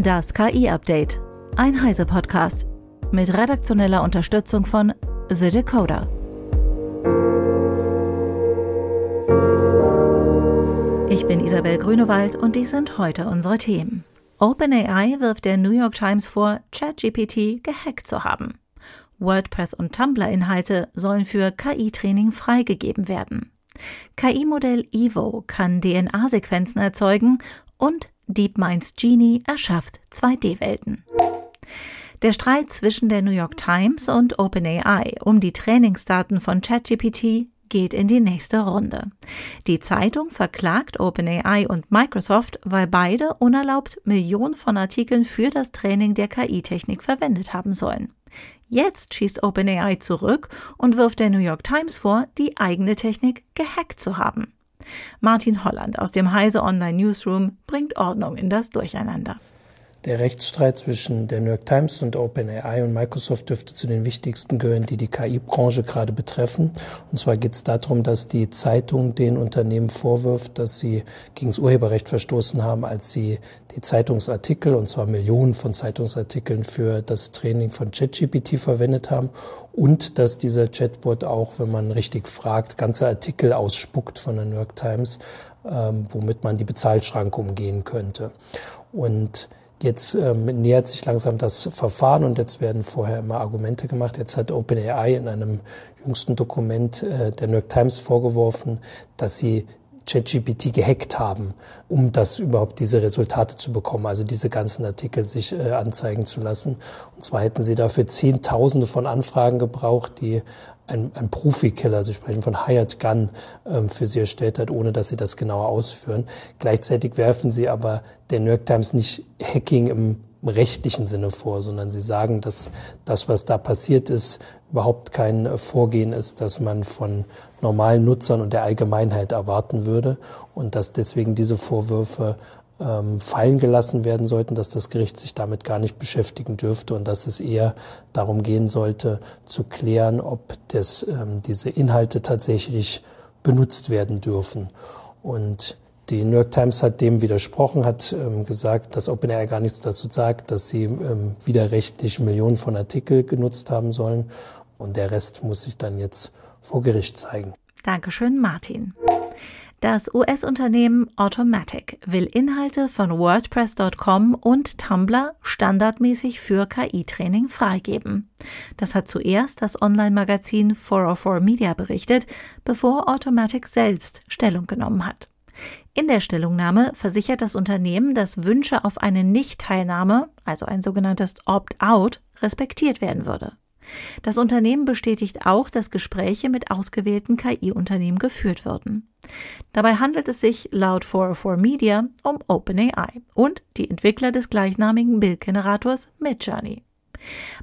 Das KI-Update. Ein Heise-Podcast. Mit redaktioneller Unterstützung von The Decoder. Ich bin Isabel Grünewald und dies sind heute unsere Themen. OpenAI wirft der New York Times vor, ChatGPT gehackt zu haben. WordPress und Tumblr-Inhalte sollen für KI-Training freigegeben werden. KI-Modell Evo kann DNA-Sequenzen erzeugen und DeepMinds Genie erschafft 2D-Welten. Der Streit zwischen der New York Times und OpenAI um die Trainingsdaten von ChatGPT geht in die nächste Runde. Die Zeitung verklagt OpenAI und Microsoft, weil beide unerlaubt Millionen von Artikeln für das Training der KI-Technik verwendet haben sollen. Jetzt schießt OpenAI zurück und wirft der New York Times vor, die eigene Technik gehackt zu haben. Martin Holland aus dem Heise Online Newsroom bringt Ordnung in das Durcheinander. Der Rechtsstreit zwischen der New York Times und OpenAI und Microsoft dürfte zu den wichtigsten gehören, die die KI-Branche gerade betreffen. Und zwar geht es darum, dass die Zeitung den Unternehmen vorwirft, dass sie gegen das Urheberrecht verstoßen haben, als sie die Zeitungsartikel, und zwar Millionen von Zeitungsartikeln für das Training von ChatGPT verwendet haben und dass dieser Chatbot auch, wenn man richtig fragt, ganze Artikel ausspuckt von der New York Times, ähm, womit man die Bezahlschranke umgehen könnte. Und Jetzt ähm, nähert sich langsam das Verfahren und jetzt werden vorher immer Argumente gemacht. Jetzt hat OpenAI in einem jüngsten Dokument äh, der New York Times vorgeworfen, dass sie ChatGPT gehackt haben, um das überhaupt diese Resultate zu bekommen, also diese ganzen Artikel sich äh, anzeigen zu lassen. Und zwar hätten sie dafür Zehntausende von Anfragen gebraucht, die ein, ein Profikiller, Sie sprechen von Hired Gun, ähm, für sie erstellt hat, ohne dass sie das genauer ausführen. Gleichzeitig werfen sie aber der New York Times nicht Hacking im rechtlichen Sinne vor, sondern sie sagen, dass das, was da passiert ist, überhaupt kein Vorgehen ist, das man von normalen Nutzern und der Allgemeinheit erwarten würde und dass deswegen diese Vorwürfe ähm, fallen gelassen werden sollten, dass das Gericht sich damit gar nicht beschäftigen dürfte und dass es eher darum gehen sollte, zu klären, ob das, ähm, diese Inhalte tatsächlich benutzt werden dürfen. Und die New York Times hat dem widersprochen, hat ähm, gesagt, dass OpenAI gar nichts dazu sagt, dass sie ähm, widerrechtlich Millionen von Artikeln genutzt haben sollen. Und der Rest muss sich dann jetzt vor Gericht zeigen. Dankeschön, Martin. Das US-Unternehmen Automatic will Inhalte von WordPress.com und Tumblr standardmäßig für KI-Training freigeben. Das hat zuerst das Online-Magazin 404 Media berichtet, bevor Automatic selbst Stellung genommen hat. In der Stellungnahme versichert das Unternehmen, dass Wünsche auf eine Nichtteilnahme, also ein sogenanntes Opt-out, respektiert werden würde. Das Unternehmen bestätigt auch, dass Gespräche mit ausgewählten KI-Unternehmen geführt würden. Dabei handelt es sich laut 404 Media um OpenAI und die Entwickler des gleichnamigen Bildgenerators Midjourney.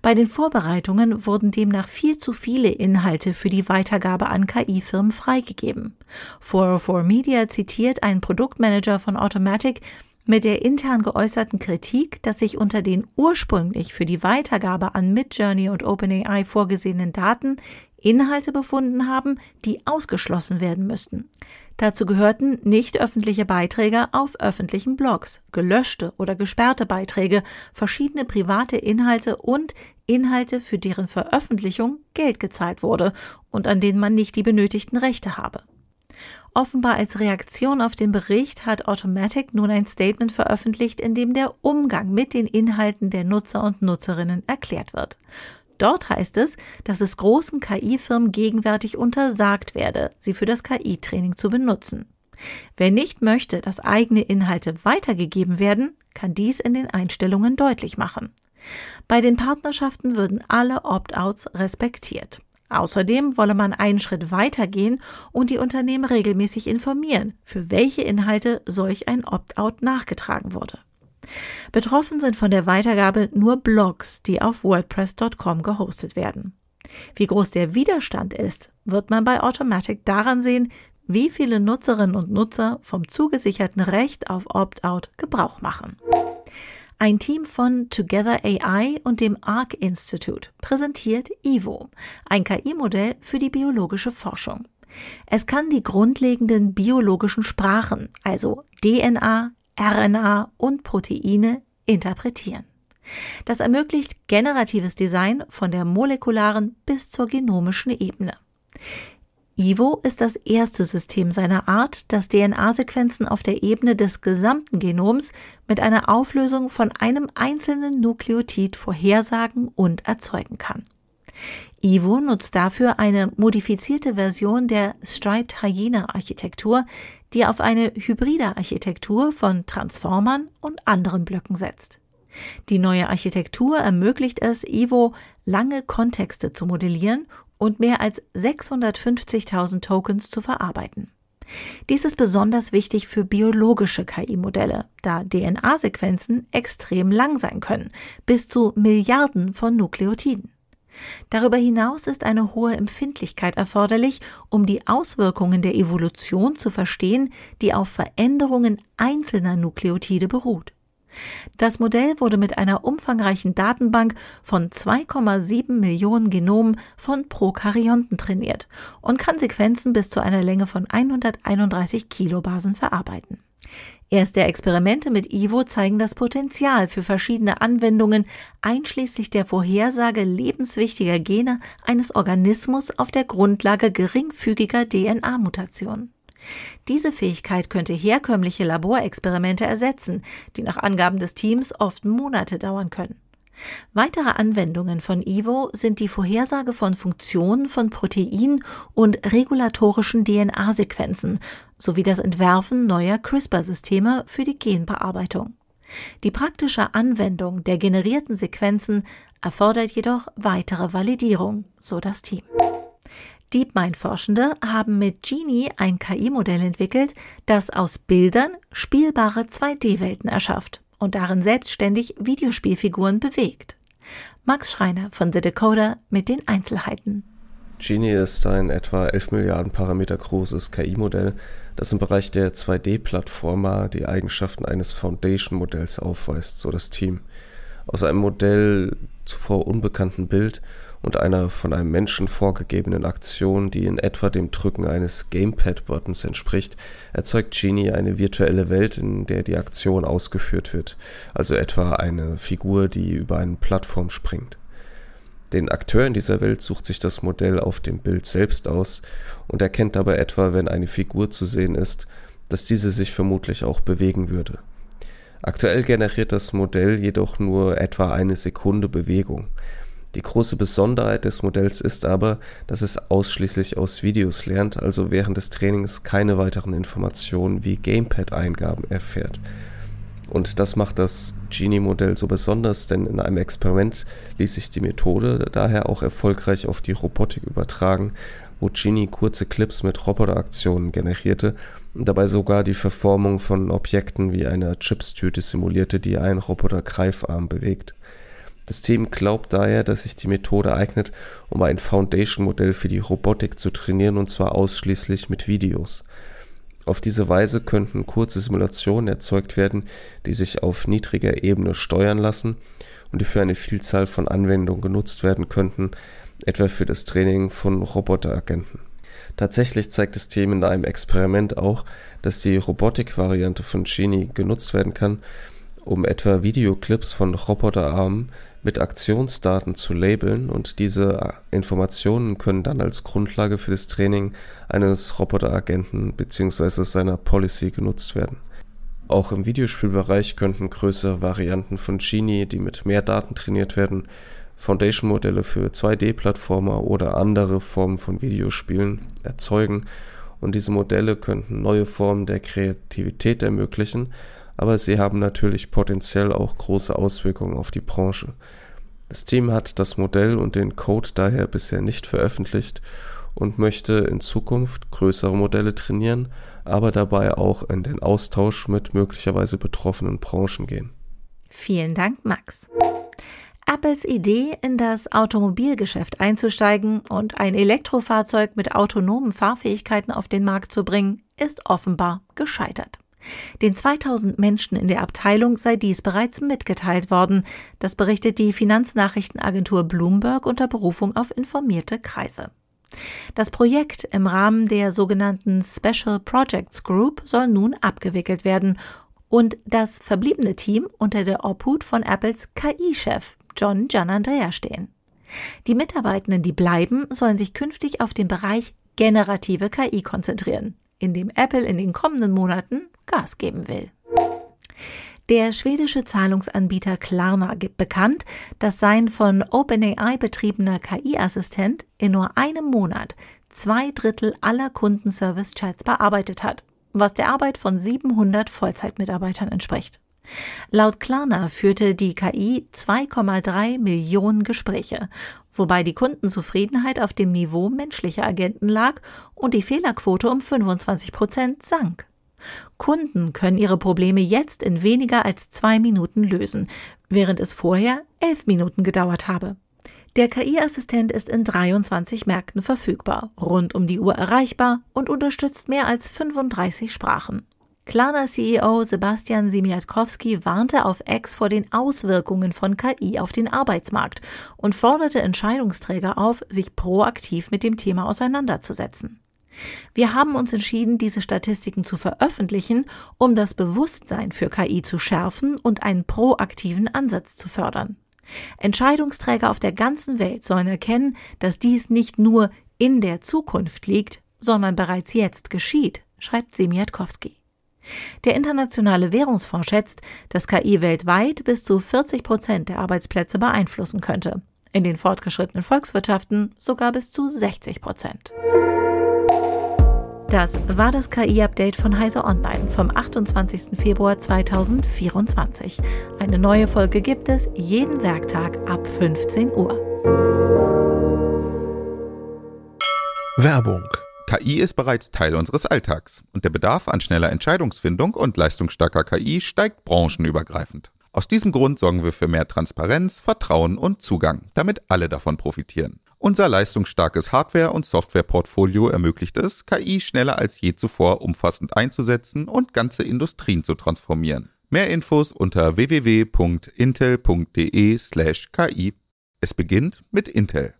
Bei den Vorbereitungen wurden demnach viel zu viele Inhalte für die Weitergabe an KI-Firmen freigegeben. 404 Media zitiert einen Produktmanager von Automatic, mit der intern geäußerten Kritik, dass sich unter den ursprünglich für die Weitergabe an Midjourney und OpenAI vorgesehenen Daten Inhalte befunden haben, die ausgeschlossen werden müssten. Dazu gehörten nicht öffentliche Beiträge auf öffentlichen Blogs, gelöschte oder gesperrte Beiträge, verschiedene private Inhalte und Inhalte, für deren Veröffentlichung Geld gezahlt wurde und an denen man nicht die benötigten Rechte habe. Offenbar als Reaktion auf den Bericht hat Automatic nun ein Statement veröffentlicht, in dem der Umgang mit den Inhalten der Nutzer und Nutzerinnen erklärt wird. Dort heißt es, dass es großen KI-Firmen gegenwärtig untersagt werde, sie für das KI-Training zu benutzen. Wer nicht möchte, dass eigene Inhalte weitergegeben werden, kann dies in den Einstellungen deutlich machen. Bei den Partnerschaften würden alle Opt-outs respektiert. Außerdem wolle man einen Schritt weiter gehen und die Unternehmen regelmäßig informieren, für welche Inhalte solch ein Opt-out nachgetragen wurde. Betroffen sind von der Weitergabe nur Blogs, die auf WordPress.com gehostet werden. Wie groß der Widerstand ist, wird man bei Automatic daran sehen, wie viele Nutzerinnen und Nutzer vom zugesicherten Recht auf Opt-out Gebrauch machen. Ein Team von Together AI und dem Arc Institute präsentiert Evo, ein KI-Modell für die biologische Forschung. Es kann die grundlegenden biologischen Sprachen, also DNA, RNA und Proteine, interpretieren. Das ermöglicht generatives Design von der molekularen bis zur genomischen Ebene. Ivo ist das erste System seiner Art, das DNA-Sequenzen auf der Ebene des gesamten Genoms mit einer Auflösung von einem einzelnen Nukleotid vorhersagen und erzeugen kann. Ivo nutzt dafür eine modifizierte Version der Striped Hyena Architektur, die auf eine hybride Architektur von Transformern und anderen Blöcken setzt. Die neue Architektur ermöglicht es Ivo, lange Kontexte zu modellieren und mehr als 650.000 Tokens zu verarbeiten. Dies ist besonders wichtig für biologische KI-Modelle, da DNA-Sequenzen extrem lang sein können, bis zu Milliarden von Nukleotiden. Darüber hinaus ist eine hohe Empfindlichkeit erforderlich, um die Auswirkungen der Evolution zu verstehen, die auf Veränderungen einzelner Nukleotide beruht. Das Modell wurde mit einer umfangreichen Datenbank von 2,7 Millionen Genomen von Prokaryonten trainiert und kann Sequenzen bis zu einer Länge von 131 Kilobasen verarbeiten. Erste Experimente mit Ivo zeigen das Potenzial für verschiedene Anwendungen, einschließlich der Vorhersage lebenswichtiger Gene eines Organismus auf der Grundlage geringfügiger DNA-Mutationen. Diese Fähigkeit könnte herkömmliche Laborexperimente ersetzen, die nach Angaben des Teams oft Monate dauern können. Weitere Anwendungen von Ivo sind die Vorhersage von Funktionen von Protein- und regulatorischen DNA-Sequenzen sowie das Entwerfen neuer CRISPR-Systeme für die Genbearbeitung. Die praktische Anwendung der generierten Sequenzen erfordert jedoch weitere Validierung, so das Team. DeepMind-Forschende haben mit Genie ein KI-Modell entwickelt, das aus Bildern spielbare 2D-Welten erschafft und darin selbstständig Videospielfiguren bewegt. Max Schreiner von The Decoder mit den Einzelheiten. Genie ist ein etwa 11 Milliarden Parameter großes KI-Modell, das im Bereich der 2D-Plattformer die Eigenschaften eines Foundation-Modells aufweist, so das Team. Aus einem Modell zuvor unbekannten Bild und einer von einem Menschen vorgegebenen Aktion, die in etwa dem Drücken eines Gamepad-Buttons entspricht, erzeugt Genie eine virtuelle Welt, in der die Aktion ausgeführt wird, also etwa eine Figur, die über eine Plattform springt. Den Akteur in dieser Welt sucht sich das Modell auf dem Bild selbst aus und erkennt dabei etwa, wenn eine Figur zu sehen ist, dass diese sich vermutlich auch bewegen würde. Aktuell generiert das Modell jedoch nur etwa eine Sekunde Bewegung. Die große Besonderheit des Modells ist aber, dass es ausschließlich aus Videos lernt, also während des Trainings keine weiteren Informationen wie Gamepad-Eingaben erfährt. Und das macht das Genie-Modell so besonders, denn in einem Experiment ließ sich die Methode daher auch erfolgreich auf die Robotik übertragen, wo Genie kurze Clips mit Roboteraktionen generierte und dabei sogar die Verformung von Objekten wie einer Chipstüte simulierte, die ein Roboter-Greifarm bewegt. Das Team glaubt daher, dass sich die Methode eignet, um ein Foundation-Modell für die Robotik zu trainieren und zwar ausschließlich mit Videos. Auf diese Weise könnten kurze Simulationen erzeugt werden, die sich auf niedriger Ebene steuern lassen und die für eine Vielzahl von Anwendungen genutzt werden könnten, etwa für das Training von Roboteragenten. Tatsächlich zeigt das Team in einem Experiment auch, dass die Robotik-Variante von Genie genutzt werden kann, um etwa Videoclips von Roboterarmen mit Aktionsdaten zu labeln und diese Informationen können dann als Grundlage für das Training eines Roboteragenten bzw. seiner Policy genutzt werden. Auch im Videospielbereich könnten größere Varianten von Genie, die mit mehr Daten trainiert werden, Foundation-Modelle für 2D-Plattformer oder andere Formen von Videospielen erzeugen und diese Modelle könnten neue Formen der Kreativität ermöglichen, aber sie haben natürlich potenziell auch große Auswirkungen auf die Branche. Das Team hat das Modell und den Code daher bisher nicht veröffentlicht und möchte in Zukunft größere Modelle trainieren, aber dabei auch in den Austausch mit möglicherweise betroffenen Branchen gehen. Vielen Dank, Max. Apples Idee, in das Automobilgeschäft einzusteigen und ein Elektrofahrzeug mit autonomen Fahrfähigkeiten auf den Markt zu bringen, ist offenbar gescheitert. Den 2000 Menschen in der Abteilung sei dies bereits mitgeteilt worden. Das berichtet die Finanznachrichtenagentur Bloomberg unter Berufung auf informierte Kreise. Das Projekt im Rahmen der sogenannten Special Projects Group soll nun abgewickelt werden und das verbliebene Team unter der Obhut von Apples KI-Chef John Gianandrea stehen. Die Mitarbeitenden, die bleiben, sollen sich künftig auf den Bereich generative KI konzentrieren, in dem Apple in den kommenden Monaten Gas geben will. Der schwedische Zahlungsanbieter Klarna gibt bekannt, dass sein von OpenAI betriebener KI-Assistent in nur einem Monat zwei Drittel aller Kundenservice-Chats bearbeitet hat, was der Arbeit von 700 Vollzeitmitarbeitern entspricht. Laut Klarna führte die KI 2,3 Millionen Gespräche, wobei die Kundenzufriedenheit auf dem Niveau menschlicher Agenten lag und die Fehlerquote um 25 Prozent sank. Kunden können ihre Probleme jetzt in weniger als zwei Minuten lösen, während es vorher elf Minuten gedauert habe. Der KI-Assistent ist in 23 Märkten verfügbar, rund um die Uhr erreichbar und unterstützt mehr als 35 Sprachen. Klarna-CEO Sebastian Simiatkowski warnte auf X vor den Auswirkungen von KI auf den Arbeitsmarkt und forderte Entscheidungsträger auf, sich proaktiv mit dem Thema auseinanderzusetzen. Wir haben uns entschieden, diese Statistiken zu veröffentlichen, um das Bewusstsein für KI zu schärfen und einen proaktiven Ansatz zu fördern. Entscheidungsträger auf der ganzen Welt sollen erkennen, dass dies nicht nur in der Zukunft liegt, sondern bereits jetzt geschieht, schreibt Semiatkowski. Der Internationale Währungsfonds schätzt, dass KI weltweit bis zu 40 Prozent der Arbeitsplätze beeinflussen könnte. In den fortgeschrittenen Volkswirtschaften sogar bis zu 60 Prozent. Das war das KI-Update von Heise Online vom 28. Februar 2024. Eine neue Folge gibt es jeden Werktag ab 15 Uhr. Werbung. KI ist bereits Teil unseres Alltags und der Bedarf an schneller Entscheidungsfindung und leistungsstarker KI steigt branchenübergreifend. Aus diesem Grund sorgen wir für mehr Transparenz, Vertrauen und Zugang, damit alle davon profitieren. Unser leistungsstarkes Hardware- und Softwareportfolio ermöglicht es, KI schneller als je zuvor umfassend einzusetzen und ganze Industrien zu transformieren. Mehr Infos unter www.intel.de/ki. Es beginnt mit Intel.